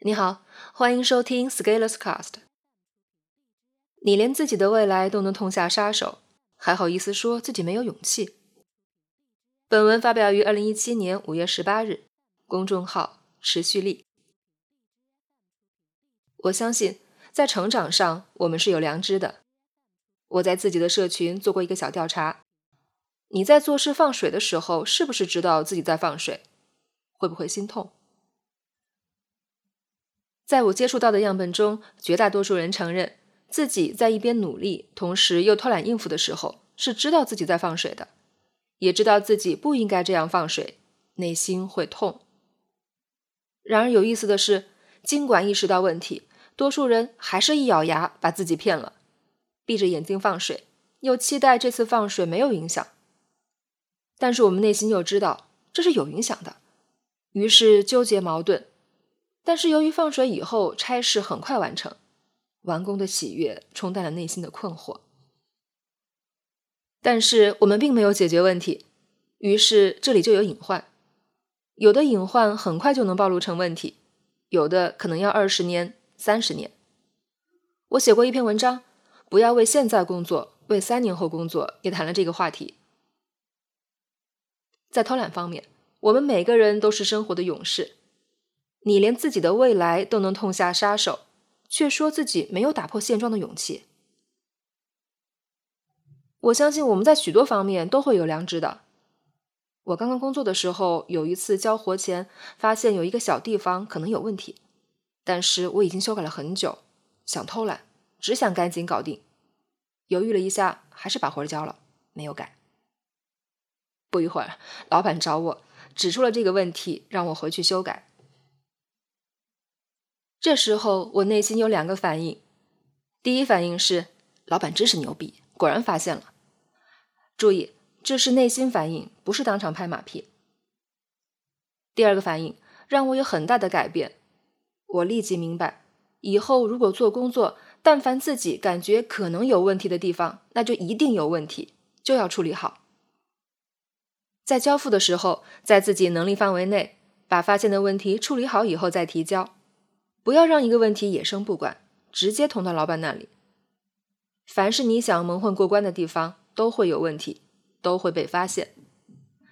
你好，欢迎收听 Scalers Cast。你连自己的未来都能痛下杀手，还好意思说自己没有勇气？本文发表于二零一七年五月十八日，公众号持续力。我相信，在成长上，我们是有良知的。我在自己的社群做过一个小调查：你在做事放水的时候，是不是知道自己在放水？会不会心痛？在我接触到的样本中，绝大多数人承认自己在一边努力，同时又偷懒应付的时候，是知道自己在放水的，也知道自己不应该这样放水，内心会痛。然而有意思的是，尽管意识到问题，多数人还是一咬牙把自己骗了，闭着眼睛放水，又期待这次放水没有影响。但是我们内心又知道这是有影响的，于是纠结矛盾。但是由于放水以后差事很快完成，完工的喜悦冲淡了内心的困惑。但是我们并没有解决问题，于是这里就有隐患。有的隐患很快就能暴露成问题，有的可能要二十年、三十年。我写过一篇文章，不要为现在工作，为三年后工作，也谈了这个话题。在偷懒方面，我们每个人都是生活的勇士。你连自己的未来都能痛下杀手，却说自己没有打破现状的勇气。我相信我们在许多方面都会有良知的。我刚刚工作的时候，有一次交活前发现有一个小地方可能有问题，但是我已经修改了很久，想偷懒，只想赶紧搞定，犹豫了一下，还是把活交了，没有改。不一会儿，老板找我，指出了这个问题，让我回去修改。这时候我内心有两个反应，第一反应是老板真是牛逼，果然发现了。注意，这是内心反应，不是当场拍马屁。第二个反应让我有很大的改变，我立即明白，以后如果做工作，但凡自己感觉可能有问题的地方，那就一定有问题，就要处理好。在交付的时候，在自己能力范围内，把发现的问题处理好以后再提交。不要让一个问题野生不管，直接捅到老板那里。凡是你想蒙混过关的地方，都会有问题，都会被发现。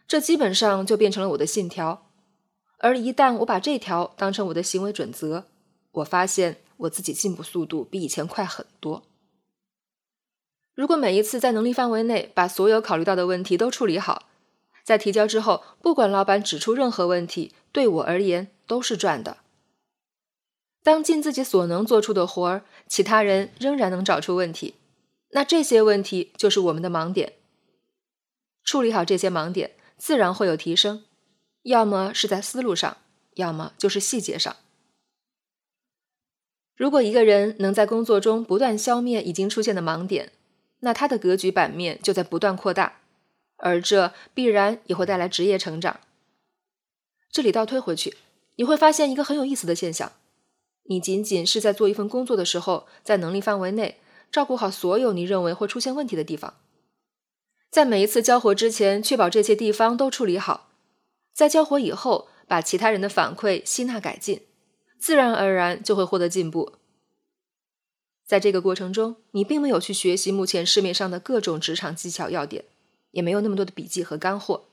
这基本上就变成了我的信条。而一旦我把这条当成我的行为准则，我发现我自己进步速度比以前快很多。如果每一次在能力范围内把所有考虑到的问题都处理好，在提交之后，不管老板指出任何问题，对我而言都是赚的。当尽自己所能做出的活儿，其他人仍然能找出问题，那这些问题就是我们的盲点。处理好这些盲点，自然会有提升，要么是在思路上，要么就是细节上。如果一个人能在工作中不断消灭已经出现的盲点，那他的格局版面就在不断扩大，而这必然也会带来职业成长。这里倒推回去，你会发现一个很有意思的现象。你仅仅是在做一份工作的时候，在能力范围内照顾好所有你认为会出现问题的地方，在每一次交活之前，确保这些地方都处理好，在交活以后，把其他人的反馈吸纳改进，自然而然就会获得进步。在这个过程中，你并没有去学习目前市面上的各种职场技巧要点，也没有那么多的笔记和干货，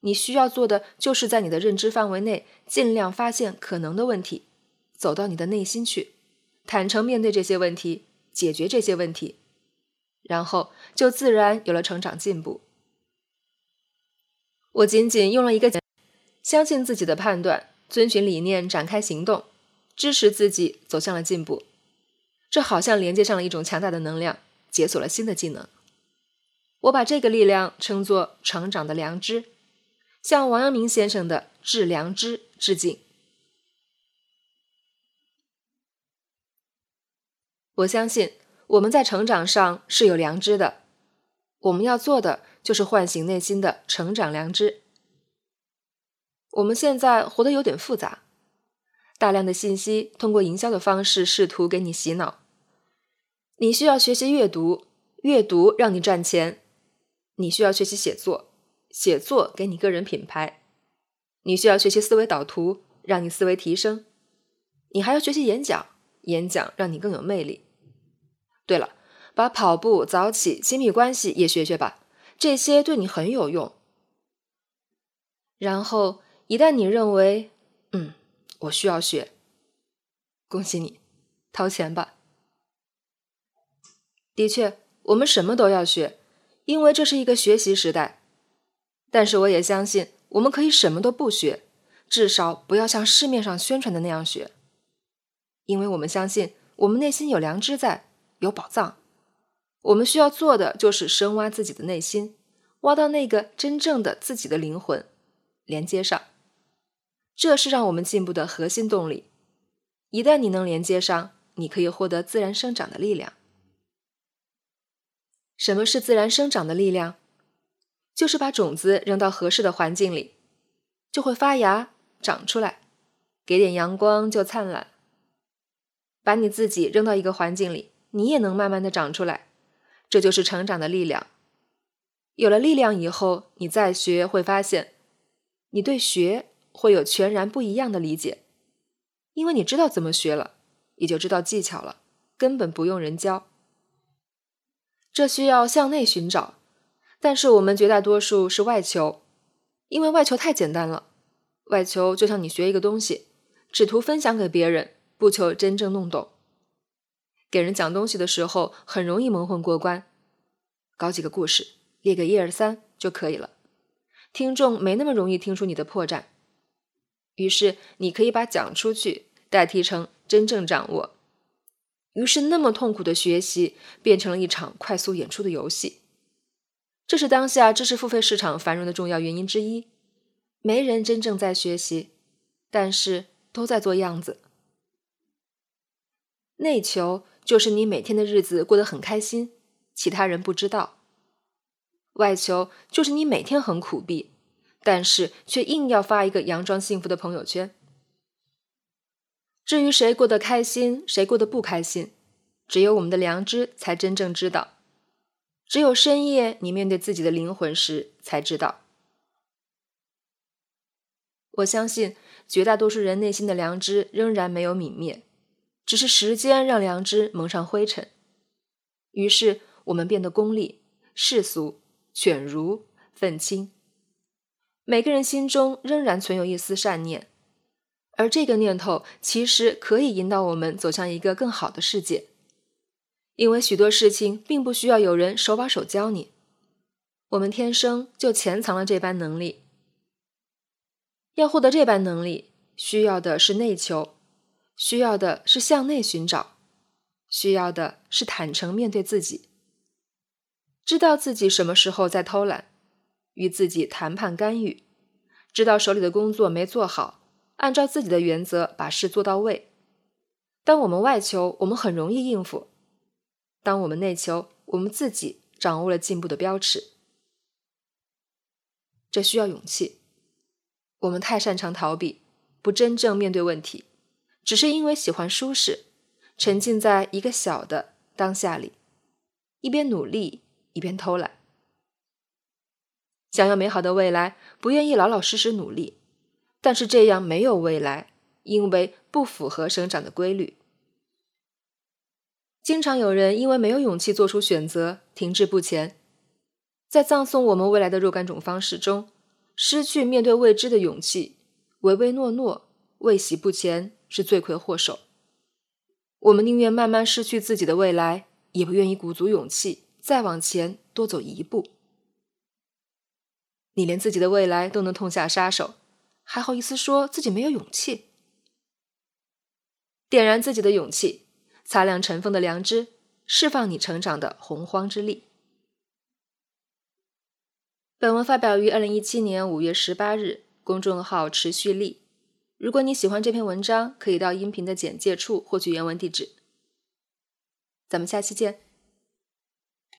你需要做的就是在你的认知范围内，尽量发现可能的问题。走到你的内心去，坦诚面对这些问题，解决这些问题，然后就自然有了成长进步。我仅仅用了一个相信自己的判断，遵循理念展开行动，支持自己走向了进步。这好像连接上了一种强大的能量，解锁了新的技能。我把这个力量称作成长的良知，向王阳明先生的致良知致敬。我相信我们在成长上是有良知的，我们要做的就是唤醒内心的成长良知。我们现在活得有点复杂，大量的信息通过营销的方式试图给你洗脑。你需要学习阅读，阅读让你赚钱；你需要学习写作，写作给你个人品牌；你需要学习思维导图，让你思维提升。你还要学习演讲，演讲让你更有魅力。对了，把跑步、早起、亲密关系也学学吧，这些对你很有用。然后，一旦你认为，嗯，我需要学，恭喜你，掏钱吧。的确，我们什么都要学，因为这是一个学习时代。但是，我也相信，我们可以什么都不学，至少不要像市面上宣传的那样学。因为我们相信，我们内心有良知在，有宝藏。我们需要做的就是深挖自己的内心，挖到那个真正的自己的灵魂，连接上。这是让我们进步的核心动力。一旦你能连接上，你可以获得自然生长的力量。什么是自然生长的力量？就是把种子扔到合适的环境里，就会发芽长出来，给点阳光就灿烂。把你自己扔到一个环境里，你也能慢慢的长出来，这就是成长的力量。有了力量以后，你再学会发现，你对学会有全然不一样的理解，因为你知道怎么学了，也就知道技巧了，根本不用人教。这需要向内寻找，但是我们绝大多数是外求，因为外求太简单了。外求就像你学一个东西，只图分享给别人。不求真正弄懂，给人讲东西的时候很容易蒙混过关，搞几个故事，列个一二三就可以了，听众没那么容易听出你的破绽。于是你可以把讲出去代替成真正掌握，于是那么痛苦的学习变成了一场快速演出的游戏。这是当下知识付费市场繁荣的重要原因之一。没人真正在学习，但是都在做样子。内求就是你每天的日子过得很开心，其他人不知道；外求就是你每天很苦逼，但是却硬要发一个佯装幸福的朋友圈。至于谁过得开心，谁过得不开心，只有我们的良知才真正知道。只有深夜你面对自己的灵魂时，才知道。我相信绝大多数人内心的良知仍然没有泯灭。只是时间让良知蒙上灰尘，于是我们变得功利、世俗、犬儒、愤青。每个人心中仍然存有一丝善念，而这个念头其实可以引导我们走向一个更好的世界。因为许多事情并不需要有人手把手教你，我们天生就潜藏了这般能力。要获得这般能力，需要的是内求。需要的是向内寻找，需要的是坦诚面对自己，知道自己什么时候在偷懒，与自己谈判干预，知道手里的工作没做好，按照自己的原则把事做到位。当我们外求，我们很容易应付；当我们内求，我们自己掌握了进步的标尺。这需要勇气，我们太擅长逃避，不真正面对问题。只是因为喜欢舒适，沉浸在一个小的当下里，一边努力一边偷懒。想要美好的未来，不愿意老老实实努力，但是这样没有未来，因为不符合生长的规律。经常有人因为没有勇气做出选择，停滞不前，在葬送我们未来的若干种方式中，失去面对未知的勇气，唯唯诺诺，畏喜不前。是罪魁祸首。我们宁愿慢慢失去自己的未来，也不愿意鼓足勇气再往前多走一步。你连自己的未来都能痛下杀手，还好意思说自己没有勇气？点燃自己的勇气，擦亮尘封的良知，释放你成长的洪荒之力。本文发表于二零一七年五月十八日，公众号持续力。如果你喜欢这篇文章，可以到音频的简介处获取原文地址。咱们下期见。